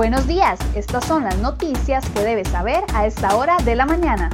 Buenos días, estas son las noticias que debes saber a esta hora de la mañana.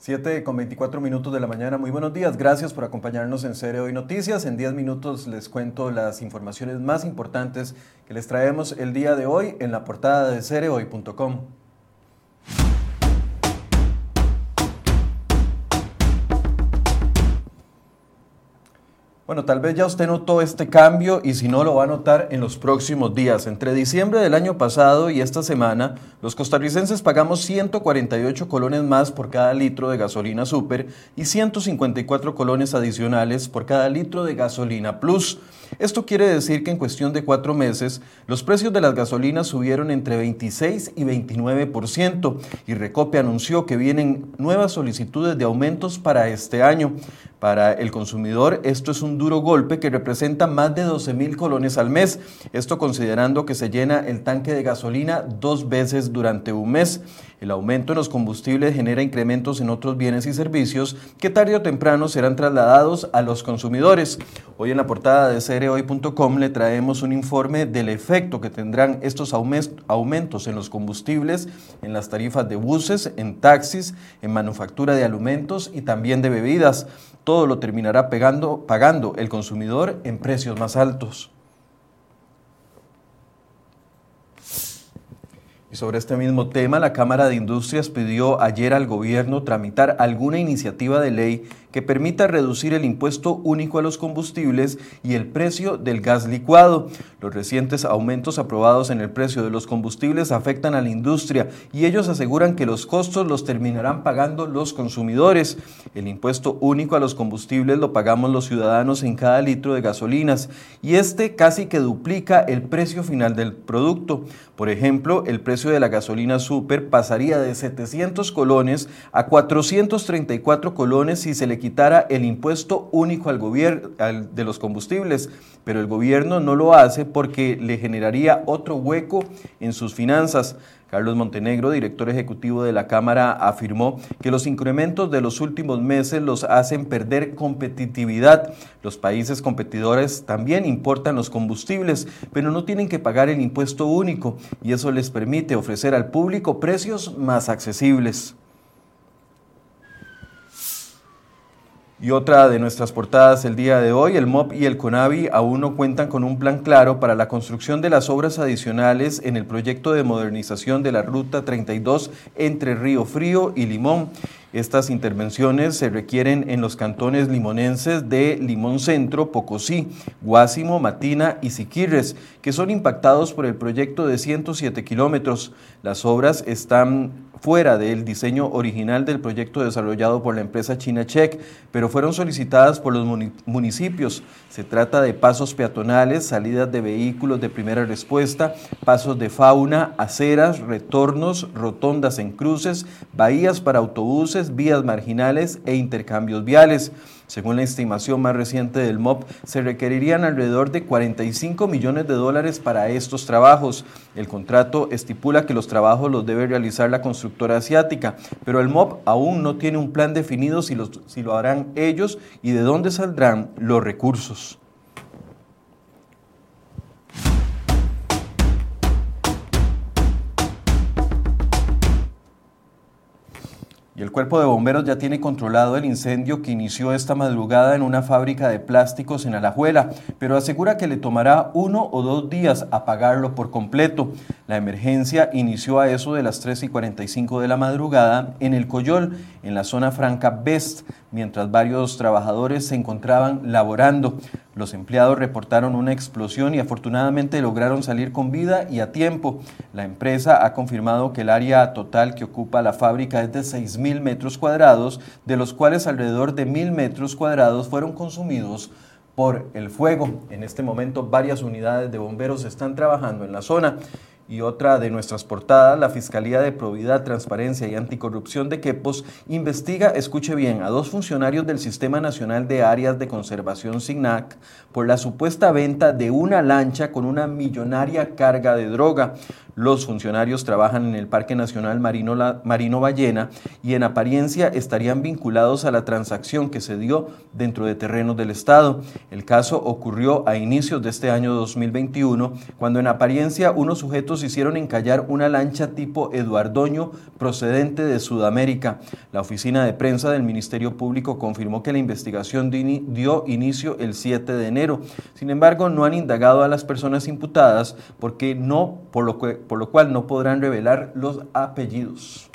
7 con 24 minutos de la mañana. Muy buenos días. Gracias por acompañarnos en Serie Hoy Noticias. En 10 minutos les cuento las informaciones más importantes que les traemos el día de hoy en la portada de cereoy.com. Bueno, tal vez ya usted notó este cambio y si no lo va a notar en los próximos días. Entre diciembre del año pasado y esta semana, los costarricenses pagamos 148 colones más por cada litro de gasolina super y 154 colones adicionales por cada litro de gasolina plus. Esto quiere decir que en cuestión de cuatro meses, los precios de las gasolinas subieron entre 26 y 29% y Recope anunció que vienen nuevas solicitudes de aumentos para este año. Para el consumidor, esto es un duro golpe que representa más de 12 mil colones al mes, esto considerando que se llena el tanque de gasolina dos veces durante un mes. El aumento en los combustibles genera incrementos en otros bienes y servicios que tarde o temprano serán trasladados a los consumidores. Hoy en la portada de cereoy.com le traemos un informe del efecto que tendrán estos aumentos en los combustibles, en las tarifas de buses, en taxis, en manufactura de alimentos y también de bebidas. Todo lo terminará pagando el consumidor en precios más altos. Y sobre este mismo tema, la Cámara de Industrias pidió ayer al gobierno tramitar alguna iniciativa de ley que permita reducir el impuesto único a los combustibles y el precio del gas licuado. Los recientes aumentos aprobados en el precio de los combustibles afectan a la industria y ellos aseguran que los costos los terminarán pagando los consumidores. El impuesto único a los combustibles lo pagamos los ciudadanos en cada litro de gasolinas y este casi que duplica el precio final del producto. Por ejemplo, el precio de la gasolina super pasaría de 700 colones a 434 colones si se le quitara el impuesto único al gobierno de los combustibles, pero el gobierno no lo hace porque le generaría otro hueco en sus finanzas. Carlos Montenegro, director ejecutivo de la Cámara, afirmó que los incrementos de los últimos meses los hacen perder competitividad. Los países competidores también importan los combustibles, pero no tienen que pagar el impuesto único y eso les permite ofrecer al público precios más accesibles. Y otra de nuestras portadas el día de hoy, el MOP y el CONAVI aún no cuentan con un plan claro para la construcción de las obras adicionales en el proyecto de modernización de la Ruta 32 entre Río Frío y Limón. Estas intervenciones se requieren en los cantones limonenses de Limón Centro, Pocosí, Guásimo, Matina y Siquirres, que son impactados por el proyecto de 107 kilómetros. Las obras están fuera del diseño original del proyecto desarrollado por la empresa China Check, pero fueron solicitadas por los municipios. Se trata de pasos peatonales, salidas de vehículos de primera respuesta, pasos de fauna, aceras, retornos, rotondas en cruces, bahías para autobuses, vías marginales e intercambios viales. Según la estimación más reciente del MOP, se requerirían alrededor de 45 millones de dólares para estos trabajos. El contrato estipula que los trabajos los debe realizar la constructora asiática, pero el MOP aún no tiene un plan definido si, si lo harán ellos y de dónde saldrán los recursos. Y el cuerpo de bomberos ya tiene controlado el incendio que inició esta madrugada en una fábrica de plásticos en Alajuela, pero asegura que le tomará uno o dos días apagarlo por completo. La emergencia inició a eso de las 3 y 45 de la madrugada en el Coyol, en la zona franca Best, mientras varios trabajadores se encontraban laborando. Los empleados reportaron una explosión y afortunadamente lograron salir con vida y a tiempo. La empresa ha confirmado que el área total que ocupa la fábrica es de 6.000 metros cuadrados, de los cuales alrededor de 1.000 metros cuadrados fueron consumidos por el fuego. En este momento varias unidades de bomberos están trabajando en la zona. Y otra de nuestras portadas, la Fiscalía de Probidad, Transparencia y Anticorrupción de Quepos investiga, escuche bien, a dos funcionarios del Sistema Nacional de Áreas de Conservación SIGNAC por la supuesta venta de una lancha con una millonaria carga de droga. Los funcionarios trabajan en el Parque Nacional Marino, Marino Ballena y en apariencia estarían vinculados a la transacción que se dio dentro de terrenos del Estado. El caso ocurrió a inicios de este año 2021, cuando en apariencia unos sujetos hicieron encallar una lancha tipo Eduardoño procedente de Sudamérica. La oficina de prensa del Ministerio Público confirmó que la investigación dio inicio el 7 de enero. Sin embargo, no han indagado a las personas imputadas porque no, por lo, por lo cual no podrán revelar los apellidos.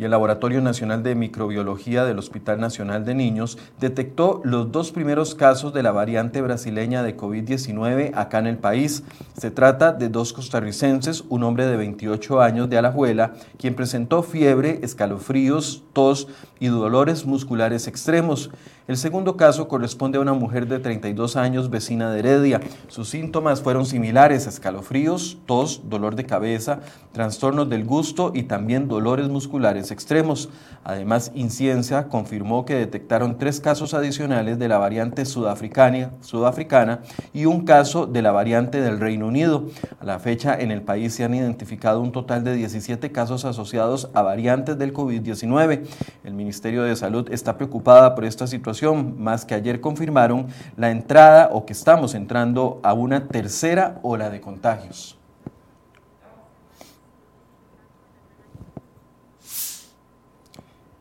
y el Laboratorio Nacional de Microbiología del Hospital Nacional de Niños detectó los dos primeros casos de la variante brasileña de COVID-19 acá en el país. Se trata de dos costarricenses, un hombre de 28 años de Alajuela, quien presentó fiebre, escalofríos, tos y dolores musculares extremos. El segundo caso corresponde a una mujer de 32 años, vecina de Heredia. Sus síntomas fueron similares, escalofríos, tos, dolor de cabeza, trastornos del gusto y también dolores musculares extremos. Además, Inciencia confirmó que detectaron tres casos adicionales de la variante sudafricana, sudafricana y un caso de la variante del Reino Unido. A la fecha, en el país se han identificado un total de 17 casos asociados a variantes del COVID-19. El Ministerio de Salud está preocupada por esta situación más que ayer confirmaron la entrada o que estamos entrando a una tercera ola de contagios.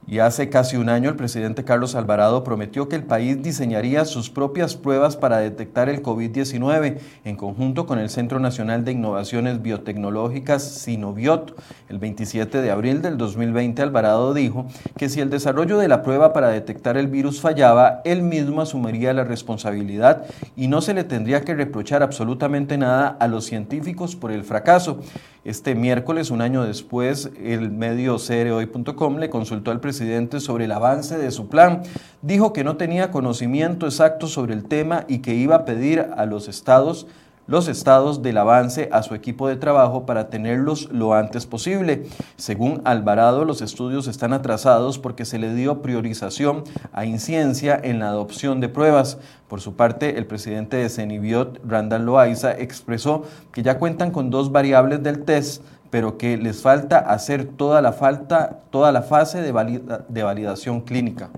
Y hace casi un año el presidente Carlos Alvarado prometió que el país diseñaría sus propias pruebas para detectar el COVID-19 en conjunto con el Centro Nacional de Innovaciones Biotecnológicas Sinobiot. El 27 de abril del 2020 Alvarado dijo que si el desarrollo de la prueba para detectar el virus fallaba, él mismo asumiría la responsabilidad y no se le tendría que reprochar absolutamente nada a los científicos por el fracaso. Este miércoles, un año después, el medio CROI.com le consultó al presidente sobre el avance de su plan. Dijo que no tenía conocimiento exacto sobre el tema y que iba a pedir a los estados los estados del avance a su equipo de trabajo para tenerlos lo antes posible. Según Alvarado, los estudios están atrasados porque se le dio priorización a inciencia en la adopción de pruebas. Por su parte, el presidente de Cenibiot, Randall Loaiza, expresó que ya cuentan con dos variables del test pero que les falta hacer toda la, falta, toda la fase de, de validación clínica.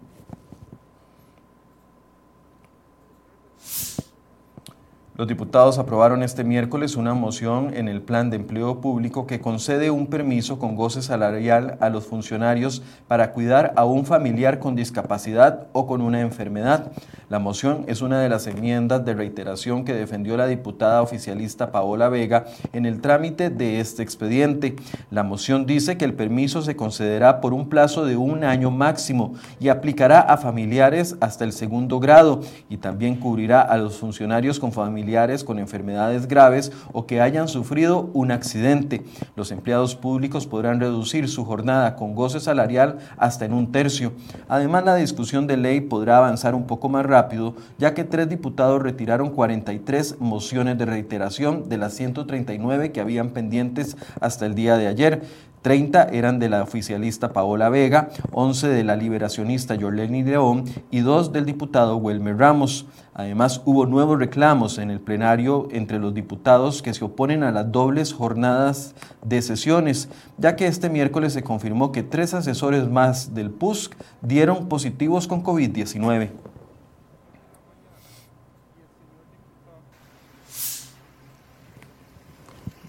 Los diputados aprobaron este miércoles una moción en el Plan de Empleo Público que concede un permiso con goce salarial a los funcionarios para cuidar a un familiar con discapacidad o con una enfermedad. La moción es una de las enmiendas de reiteración que defendió la diputada oficialista Paola Vega en el trámite de este expediente. La moción dice que el permiso se concederá por un plazo de un año máximo y aplicará a familiares hasta el segundo grado y también cubrirá a los funcionarios con familiares con enfermedades graves o que hayan sufrido un accidente. Los empleados públicos podrán reducir su jornada con goce salarial hasta en un tercio. Además, la discusión de ley podrá avanzar un poco más rápido, ya que tres diputados retiraron 43 mociones de reiteración de las 139 que habían pendientes hasta el día de ayer. 30 eran de la oficialista Paola Vega, 11 de la liberacionista Yorleni León y 2 del diputado Wilmer Ramos. Además, hubo nuevos reclamos en el plenario entre los diputados que se oponen a las dobles jornadas de sesiones, ya que este miércoles se confirmó que tres asesores más del PUSC dieron positivos con COVID-19.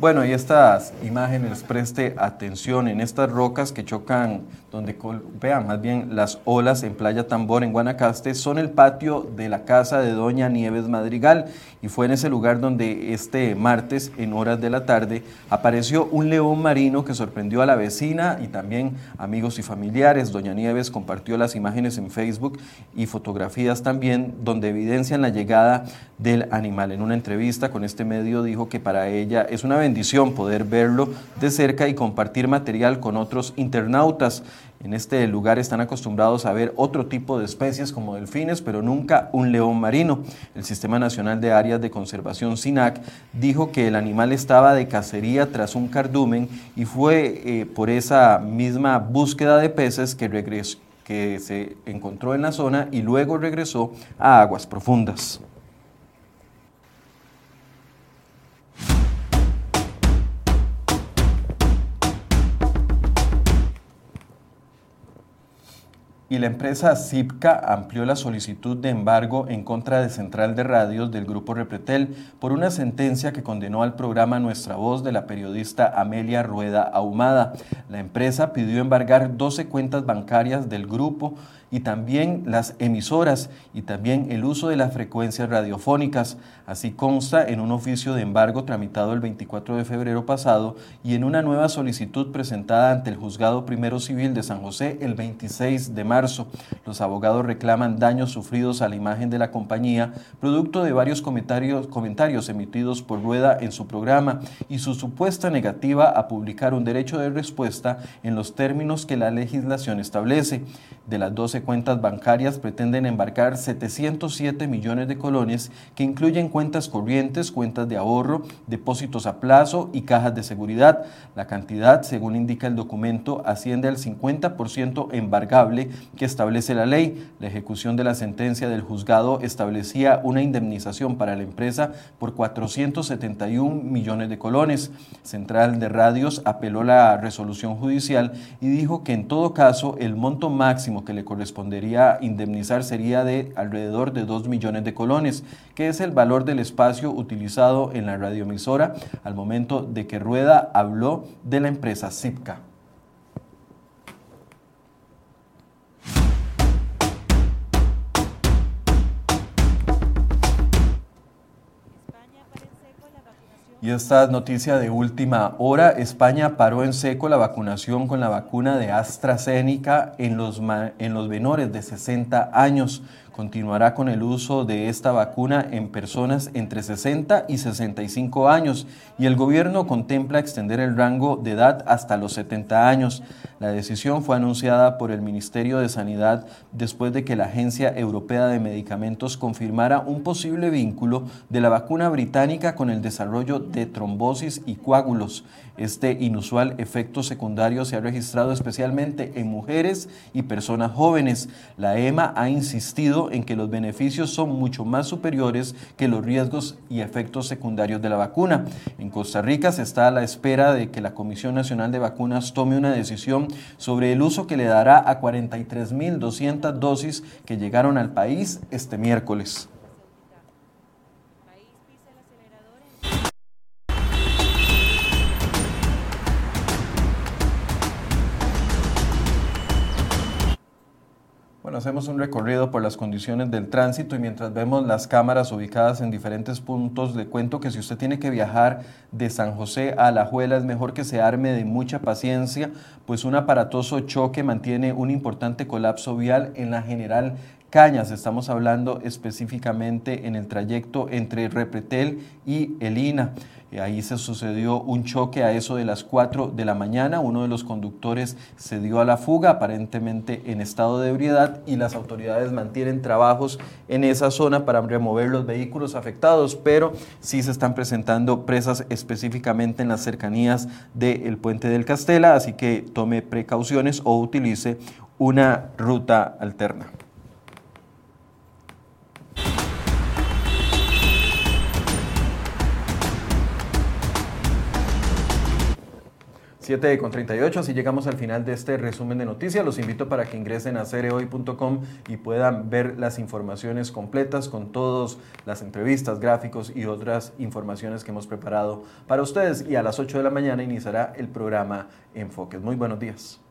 Bueno, y estas imágenes, preste atención en estas rocas que chocan, donde vean más bien las olas en Playa Tambor, en Guanacaste, son el patio de la casa de Doña Nieves Madrigal. Y fue en ese lugar donde este martes, en horas de la tarde, apareció un león marino que sorprendió a la vecina y también amigos y familiares. Doña Nieves compartió las imágenes en Facebook y fotografías también, donde evidencian la llegada del animal. En una entrevista con este medio dijo que para ella es una bendición poder verlo de cerca y compartir material con otros internautas. En este lugar están acostumbrados a ver otro tipo de especies como delfines, pero nunca un león marino. El Sistema Nacional de Áreas de Conservación SINAC dijo que el animal estaba de cacería tras un cardumen y fue eh, por esa misma búsqueda de peces que, que se encontró en la zona y luego regresó a aguas profundas. Y la empresa Zipca amplió la solicitud de embargo en contra de Central de Radios del grupo Repretel por una sentencia que condenó al programa Nuestra Voz de la periodista Amelia Rueda Ahumada. La empresa pidió embargar 12 cuentas bancarias del grupo y también las emisoras y también el uso de las frecuencias radiofónicas. Así consta en un oficio de embargo tramitado el 24 de febrero pasado y en una nueva solicitud presentada ante el Juzgado Primero Civil de San José el 26 de marzo. Los abogados reclaman daños sufridos a la imagen de la compañía, producto de varios comentarios, comentarios emitidos por Rueda en su programa y su supuesta negativa a publicar un derecho de respuesta en los términos que la legislación establece. De las 12 cuentas bancarias pretenden embarcar 707 millones de colones que incluyen cuentas corrientes, cuentas de ahorro, depósitos a plazo y cajas de seguridad. La cantidad, según indica el documento, asciende al 50% embargable que establece la ley. La ejecución de la sentencia del juzgado establecía una indemnización para la empresa por 471 millones de colones. Central de Radios apeló la resolución judicial y dijo que en todo caso el monto máximo que le corresponde correspondería indemnizar sería de alrededor de 2 millones de colones, que es el valor del espacio utilizado en la radioemisora al momento de que Rueda habló de la empresa Zipca. Y esta noticia de última hora, España paró en seco la vacunación con la vacuna de AstraZeneca en los, en los menores de 60 años continuará con el uso de esta vacuna en personas entre 60 y 65 años y el gobierno contempla extender el rango de edad hasta los 70 años. La decisión fue anunciada por el Ministerio de Sanidad después de que la Agencia Europea de Medicamentos confirmara un posible vínculo de la vacuna británica con el desarrollo de trombosis y coágulos. Este inusual efecto secundario se ha registrado especialmente en mujeres y personas jóvenes. La EMA ha insistido en que los beneficios son mucho más superiores que los riesgos y efectos secundarios de la vacuna. En Costa Rica se está a la espera de que la Comisión Nacional de Vacunas tome una decisión sobre el uso que le dará a 43.200 dosis que llegaron al país este miércoles. 7 hacemos un recorrido por las condiciones del tránsito y mientras vemos las cámaras ubicadas en diferentes puntos, le cuento que si usted tiene que viajar de San José a La Juela es mejor que se arme de mucha paciencia, pues un aparatoso choque mantiene un importante colapso vial en la General Cañas. Estamos hablando específicamente en el trayecto entre Repretel y Elina. Eh, ahí se sucedió un choque a eso de las 4 de la mañana. Uno de los conductores se dio a la fuga, aparentemente en estado de ebriedad, y las autoridades mantienen trabajos en esa zona para remover los vehículos afectados, pero sí se están presentando presas específicamente en las cercanías del puente del Castela, así que tome precauciones o utilice una ruta alterna. 7 con 38, así llegamos al final de este resumen de noticias. Los invito para que ingresen a cereoy.com y puedan ver las informaciones completas con todas las entrevistas, gráficos y otras informaciones que hemos preparado para ustedes. Y a las 8 de la mañana iniciará el programa Enfoques. Muy buenos días.